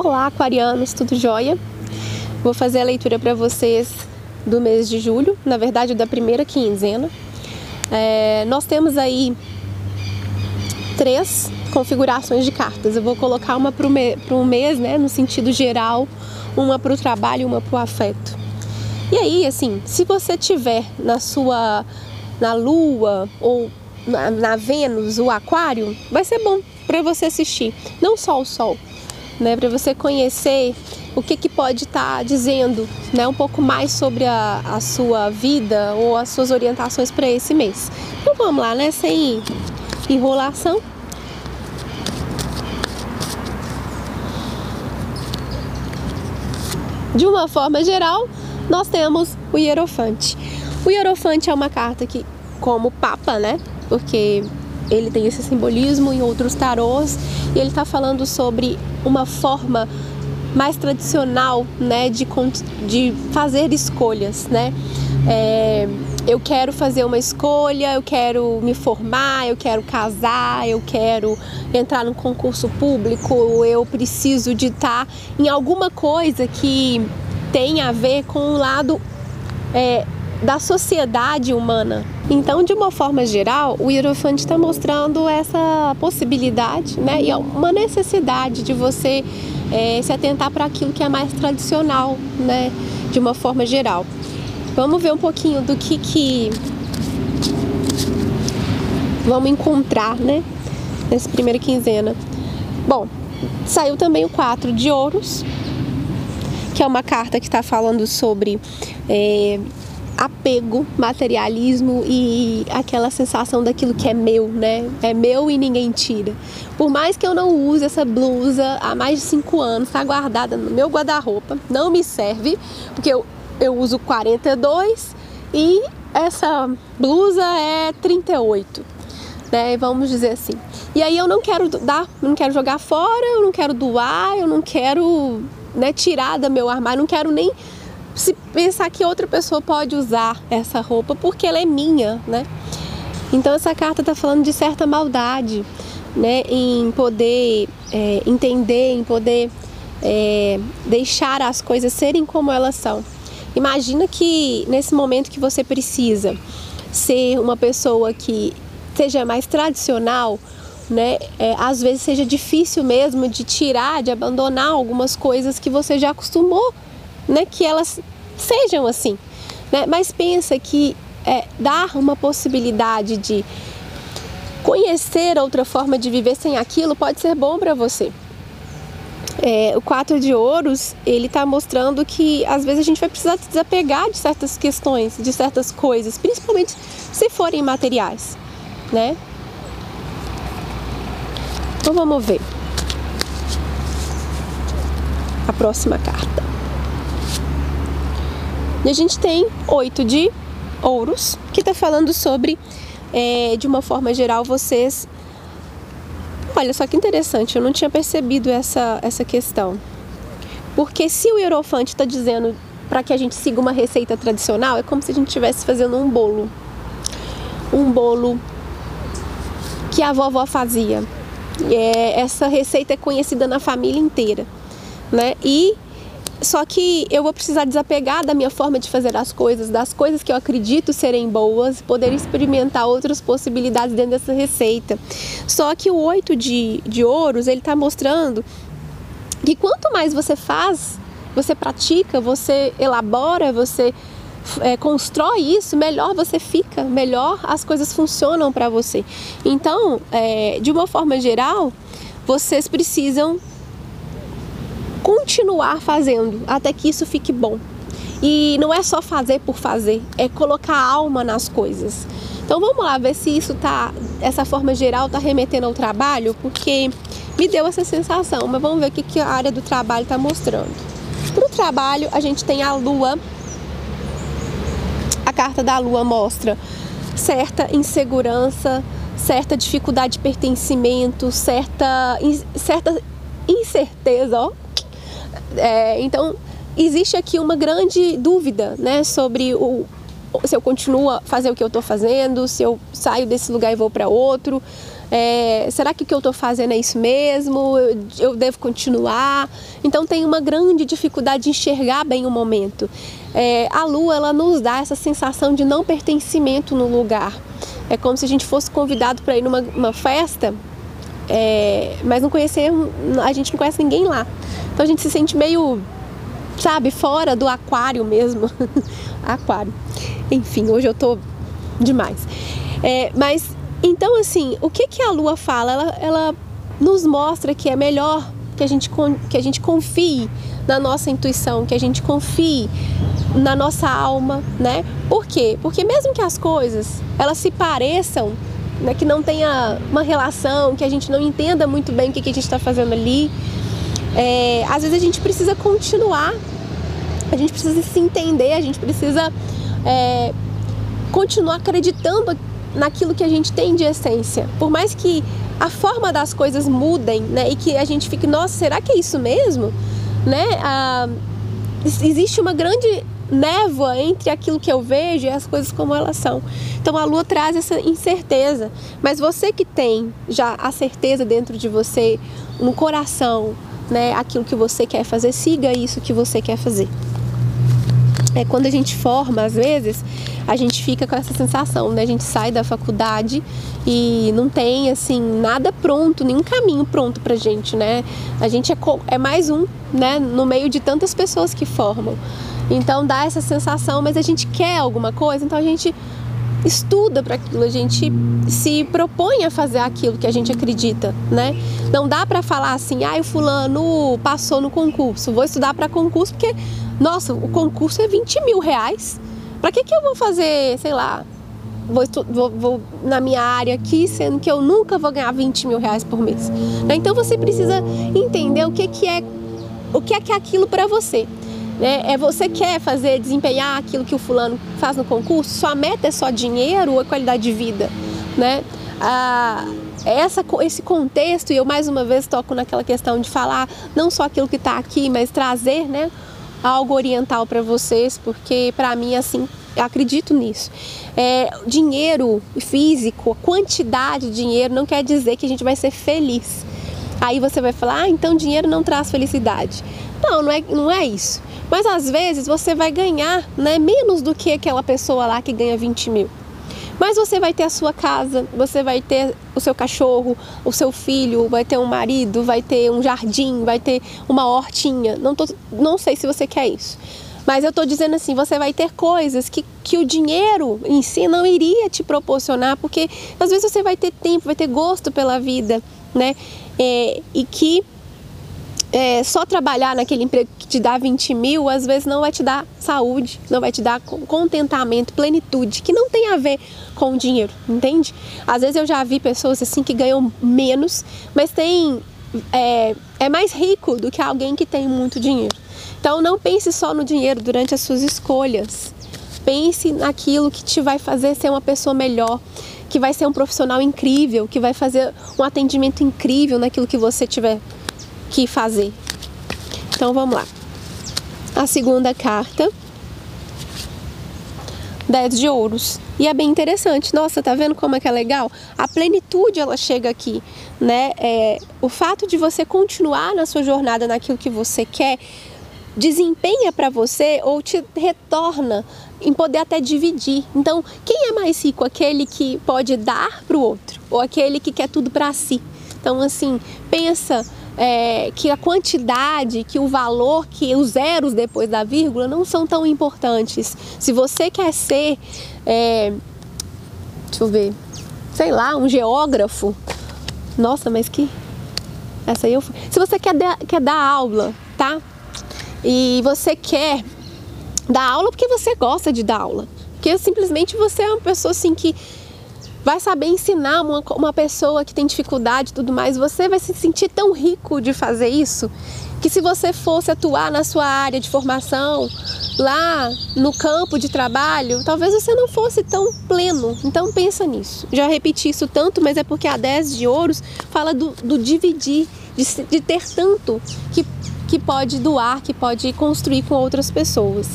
Olá, aquarianos, tudo jóia? Vou fazer a leitura para vocês do mês de julho, na verdade da primeira quinzena. É, nós temos aí três configurações de cartas. Eu vou colocar uma para um mês, né, no sentido geral, uma para o trabalho uma para o afeto. E aí, assim, se você tiver na sua, na Lua ou na, na Vênus, o Aquário, vai ser bom para você assistir. Não só o Sol, né, para você conhecer o que, que pode estar tá dizendo né, um pouco mais sobre a, a sua vida ou as suas orientações para esse mês. Então vamos lá, né? Sem enrolação. De uma forma geral, nós temos o Hierofante. O Hierofante é uma carta que, como Papa, né? Porque ele tem esse simbolismo em outros tarôs e ele está falando sobre uma forma mais tradicional, né, de, de fazer escolhas, né? É, eu quero fazer uma escolha, eu quero me formar, eu quero casar, eu quero entrar num concurso público, eu preciso de estar em alguma coisa que tem a ver com o lado é, da sociedade humana. Então, de uma forma geral, o Hierofante está mostrando essa possibilidade né, e é uma necessidade de você é, se atentar para aquilo que é mais tradicional, né, de uma forma geral. Vamos ver um pouquinho do que, que vamos encontrar né, nessa primeira quinzena. Bom, saiu também o 4 de ouros, que é uma carta que está falando sobre é, apego, materialismo e aquela sensação daquilo que é meu, né? É meu e ninguém tira. Por mais que eu não use essa blusa há mais de cinco anos, está guardada no meu guarda-roupa, não me serve, porque eu, eu uso 42 e essa blusa é 38, né? Vamos dizer assim. E aí eu não quero dar, não quero jogar fora, eu não quero doar, eu não quero né, tirar do meu armário, não quero nem se pensar que outra pessoa pode usar essa roupa porque ela é minha, né? Então essa carta está falando de certa maldade, né? Em poder é, entender, em poder é, deixar as coisas serem como elas são. Imagina que nesse momento que você precisa ser uma pessoa que seja mais tradicional, né? É, às vezes seja difícil mesmo de tirar, de abandonar algumas coisas que você já acostumou né, que elas sejam assim. Né? Mas pensa que é, dar uma possibilidade de conhecer outra forma de viver sem aquilo pode ser bom para você. É, o quatro de ouros ele está mostrando que às vezes a gente vai precisar se desapegar de certas questões, de certas coisas, principalmente se forem materiais, né? Então vamos ver a próxima carta. E a gente tem oito de ouros, que está falando sobre, é, de uma forma geral, vocês. Olha só que interessante, eu não tinha percebido essa, essa questão. Porque se o hierofante está dizendo para que a gente siga uma receita tradicional, é como se a gente estivesse fazendo um bolo. Um bolo que a vovó fazia. É, essa receita é conhecida na família inteira. Né? E só que eu vou precisar desapegar da minha forma de fazer as coisas, das coisas que eu acredito serem boas, poder experimentar outras possibilidades dentro dessa receita. Só que o oito de, de ouros, ele está mostrando que quanto mais você faz, você pratica, você elabora, você é, constrói isso, melhor você fica, melhor as coisas funcionam para você. Então, é, de uma forma geral, vocês precisam continuar fazendo até que isso fique bom. E não é só fazer por fazer, é colocar alma nas coisas. Então vamos lá ver se isso tá, essa forma geral tá remetendo ao trabalho, porque me deu essa sensação, mas vamos ver o que, que a área do trabalho está mostrando. Para o trabalho, a gente tem a lua. A carta da lua mostra certa insegurança, certa dificuldade de pertencimento, certa, certa incerteza, ó, é, então, existe aqui uma grande dúvida né, sobre o, se eu continuo a fazer o que eu estou fazendo, se eu saio desse lugar e vou para outro. É, será que o que eu estou fazendo é isso mesmo? Eu, eu, devo continuar? Então tem uma grande dificuldade de enxergar bem o momento. É, a lua ela nos dá essa sensação de não pertencimento no lugar. É como se a gente fosse convidado para ir numa festa, é, mas não conhecer, a gente não conhece ninguém lá. Então a gente se sente meio, sabe, fora do aquário mesmo. aquário. Enfim, hoje eu tô demais. É, mas então assim, o que que a Lua fala? Ela, ela nos mostra que é melhor que a gente que a gente confie na nossa intuição, que a gente confie na nossa alma, né? Por quê? Porque mesmo que as coisas elas se pareçam, né, que não tenha uma relação, que a gente não entenda muito bem o que, que a gente está fazendo ali, é, às vezes a gente precisa continuar, a gente precisa se entender, a gente precisa é, continuar acreditando naquilo que a gente tem de essência. Por mais que a forma das coisas mudem, né, e que a gente fique, nossa, será que é isso mesmo? Né? Ah, existe uma grande névoa entre aquilo que eu vejo e as coisas como elas são. Então a lua traz essa incerteza, mas você que tem já a certeza dentro de você, no coração, né, aquilo que você quer fazer, siga isso que você quer fazer. É quando a gente forma, às vezes, a gente fica com essa sensação, né? A gente sai da faculdade e não tem assim nada pronto, nenhum caminho pronto pra gente, né? A gente é, é mais um, né, no meio de tantas pessoas que formam. Então dá essa sensação, mas a gente quer alguma coisa, então a gente estuda para aquilo, a gente se propõe a fazer aquilo que a gente acredita, né? Não dá para falar assim, ah, o fulano passou no concurso, vou estudar para concurso porque, nossa, o concurso é 20 mil reais. Para que que eu vou fazer, sei lá, vou, vou, vou, na minha área aqui, sendo que eu nunca vou ganhar 20 mil reais por mês? Né? Então você precisa entender o que que é, o que é que é aquilo para você. Né? É você quer fazer, desempenhar aquilo que o fulano faz no concurso? Sua meta é só dinheiro ou é qualidade de vida? Né? Ah, essa, esse contexto, e eu mais uma vez toco naquela questão de falar não só aquilo que está aqui, mas trazer né, algo oriental para vocês, porque para mim, assim, acredito nisso. É, dinheiro físico, quantidade de dinheiro não quer dizer que a gente vai ser feliz. Aí você vai falar, ah, então dinheiro não traz felicidade. Não, não é, não é isso. Mas às vezes você vai ganhar né, menos do que aquela pessoa lá que ganha 20 mil. Mas você vai ter a sua casa, você vai ter o seu cachorro, o seu filho, vai ter um marido, vai ter um jardim, vai ter uma hortinha. Não, tô, não sei se você quer isso. Mas eu estou dizendo assim, você vai ter coisas que, que o dinheiro em si não iria te proporcionar, porque às vezes você vai ter tempo, vai ter gosto pela vida, né? É, e que é, só trabalhar naquele emprego que te dá 20 mil, às vezes não vai te dar saúde, não vai te dar contentamento, plenitude, que não tem a ver com o dinheiro, entende? Às vezes eu já vi pessoas assim que ganham menos, mas tem é, é mais rico do que alguém que tem muito dinheiro. Então não pense só no dinheiro durante as suas escolhas. Pense naquilo que te vai fazer ser uma pessoa melhor, que vai ser um profissional incrível, que vai fazer um atendimento incrível naquilo que você tiver que fazer. Então vamos lá. A segunda carta, 10 de ouros. E é bem interessante. Nossa, tá vendo como é que é legal? A plenitude ela chega aqui, né? É, o fato de você continuar na sua jornada naquilo que você quer desempenha para você ou te retorna em poder até dividir. Então, quem é mais rico? Aquele que pode dar para o outro ou aquele que quer tudo para si? Então, assim, pensa é, que a quantidade, que o valor, que os zeros depois da vírgula não são tão importantes. Se você quer ser, é, deixa eu ver, sei lá, um geógrafo, nossa, mas que. Essa aí eu. Se você quer, quer dar aula, tá? E você quer dar aula porque você gosta de dar aula. Porque simplesmente você é uma pessoa assim que vai saber ensinar uma, uma pessoa que tem dificuldade e tudo mais, você vai se sentir tão rico de fazer isso que se você fosse atuar na sua área de formação, lá no campo de trabalho, talvez você não fosse tão pleno. Então pensa nisso. Já repeti isso tanto, mas é porque a 10 de ouros fala do, do dividir, de, de ter tanto que, que pode doar, que pode construir com outras pessoas.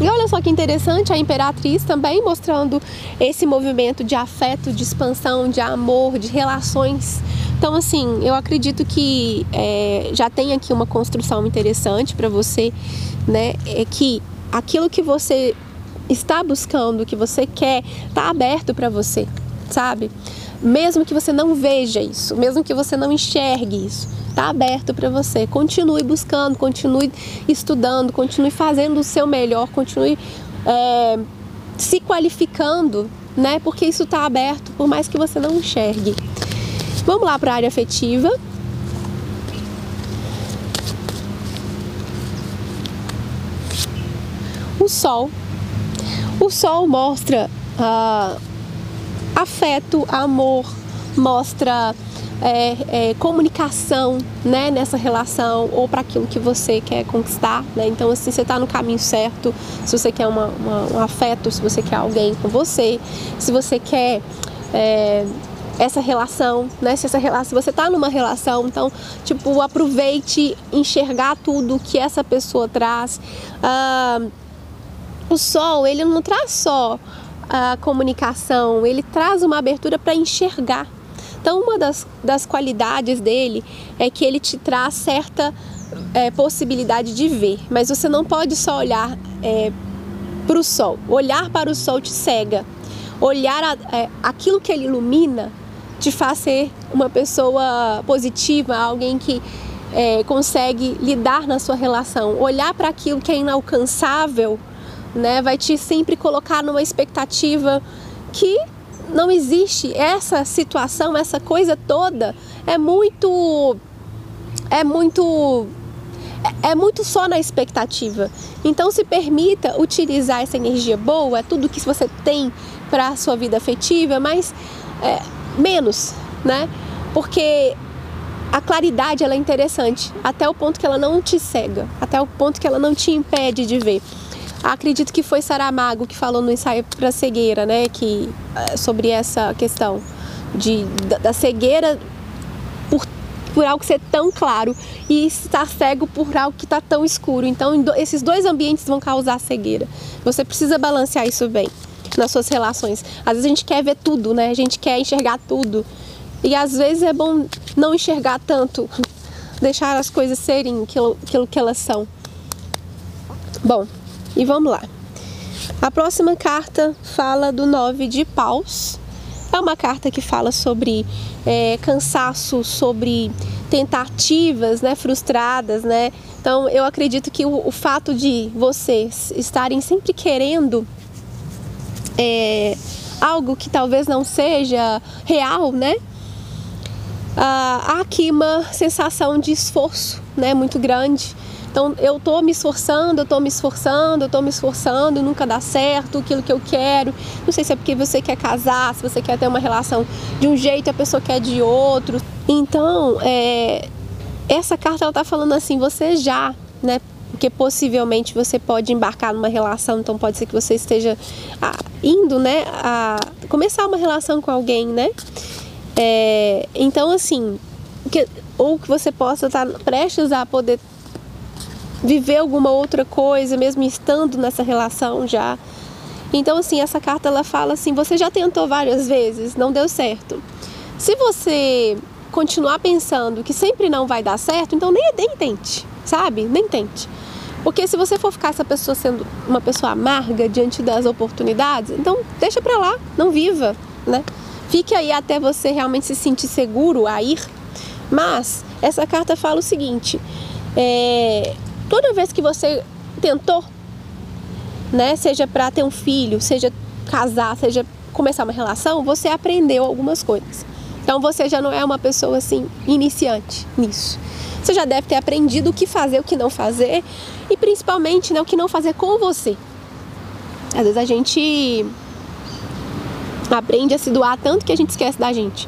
E olha só que interessante, a imperatriz também mostrando esse movimento de afeto, de expansão, de amor, de relações. Então, assim, eu acredito que é, já tem aqui uma construção interessante para você, né? É que aquilo que você está buscando, que você quer, está aberto para você, sabe? Mesmo que você não veja isso, mesmo que você não enxergue isso, está aberto para você. Continue buscando, continue estudando, continue fazendo o seu melhor, continue é, se qualificando, né? Porque isso está aberto, por mais que você não enxergue. Vamos lá para a área afetiva. O sol. O sol mostra uh, afeto, amor, mostra é, é, comunicação né, nessa relação ou para aquilo que você quer conquistar. Né? Então, assim, você está no caminho certo. Se você quer uma, uma, um afeto, se você quer alguém com você, se você quer é, essa relação, né? Se essa relação, se você está numa relação, então, tipo, aproveite enxergar tudo que essa pessoa traz. Ah, o sol, ele não traz só a comunicação, ele traz uma abertura para enxergar então, uma das, das qualidades dele é que ele te traz certa é, possibilidade de ver, mas você não pode só olhar é, para o sol. Olhar para o sol te cega. Olhar a, é, aquilo que ele ilumina te faz ser uma pessoa positiva, alguém que é, consegue lidar na sua relação. Olhar para aquilo que é inalcançável, né, vai te sempre colocar numa expectativa que não existe essa situação, essa coisa toda é muito é muito é muito só na expectativa. Então se permita utilizar essa energia boa, tudo que você tem para a sua vida afetiva, mas é, menos, né? Porque a claridade ela é interessante até o ponto que ela não te cega, até o ponto que ela não te impede de ver. Acredito que foi Saramago que falou no ensaio para cegueira, né, que eh, sobre essa questão de da, da cegueira por, por algo ser tão claro e estar cego por algo que está tão escuro. Então, esses dois ambientes vão causar cegueira. Você precisa balancear isso bem nas suas relações. Às vezes a gente quer ver tudo, né? A gente quer enxergar tudo. E às vezes é bom não enxergar tanto, deixar as coisas serem aquilo, aquilo que elas são. Bom, e vamos lá. A próxima carta fala do nove de paus. É uma carta que fala sobre é, cansaço, sobre tentativas né, frustradas, né? Então eu acredito que o, o fato de vocês estarem sempre querendo é, algo que talvez não seja real, né? Ah, há aqui uma sensação de esforço, né, muito grande então eu tô me esforçando, eu tô me esforçando, eu tô me esforçando, nunca dá certo aquilo que eu quero. Não sei se é porque você quer casar, se você quer ter uma relação de um jeito e a pessoa quer de outro. Então, é, essa carta ela tá falando assim, você já, né? Porque possivelmente você pode embarcar numa relação, então pode ser que você esteja ah, indo, né, a começar uma relação com alguém, né? É, então, assim, que, ou que você possa estar tá prestes a poder viver alguma outra coisa, mesmo estando nessa relação já. Então, assim, essa carta ela fala assim: você já tentou várias vezes, não deu certo. Se você continuar pensando que sempre não vai dar certo, então nem, nem tente, sabe? Nem tente. Porque se você for ficar essa pessoa sendo uma pessoa amarga diante das oportunidades, então deixa pra lá, não viva, né? Fique aí até você realmente se sentir seguro a ir. Mas essa carta fala o seguinte: é, toda vez que você tentou, né, seja para ter um filho, seja casar, seja começar uma relação, você aprendeu algumas coisas. Então você já não é uma pessoa assim iniciante nisso. Você já deve ter aprendido o que fazer, o que não fazer e principalmente né, o que não fazer com você. Às vezes a gente aprende a se doar tanto que a gente esquece da gente.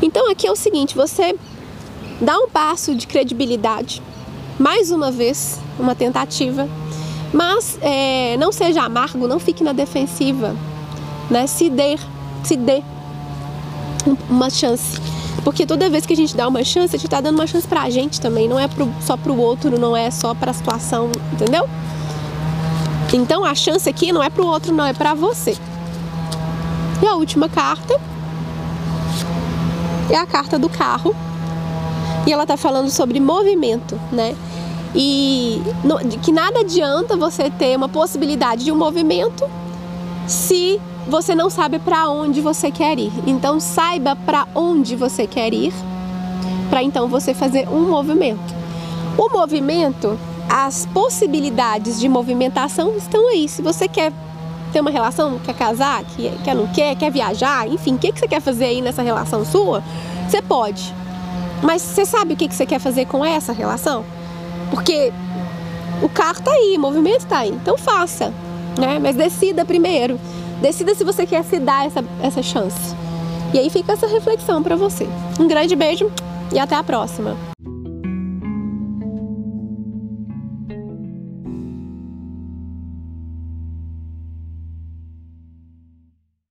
Então aqui é o seguinte, você dá um passo de credibilidade mais uma vez, uma tentativa. Mas é, não seja amargo, não fique na defensiva, né? Se dê, se dê uma chance. Porque toda vez que a gente dá uma chance, a gente está dando uma chance pra gente também. Não é pro, só pro outro, não é só pra situação, entendeu? Então a chance aqui não é para o outro, não, é para você. E a última carta é a carta do carro. E ela está falando sobre movimento, né? E que nada adianta você ter uma possibilidade de um movimento se você não sabe para onde você quer ir. Então saiba para onde você quer ir, para então você fazer um movimento. O movimento, as possibilidades de movimentação estão aí. Se você quer ter uma relação, quer casar, quer, quer não quer, quer viajar, enfim, o que, que você quer fazer aí nessa relação sua, você pode. Mas você sabe o que, que você quer fazer com essa relação? Porque o carro tá aí, o movimento tá aí. Então faça, né? Mas decida primeiro. Decida se você quer se dar essa, essa chance. E aí fica essa reflexão para você. Um grande beijo e até a próxima.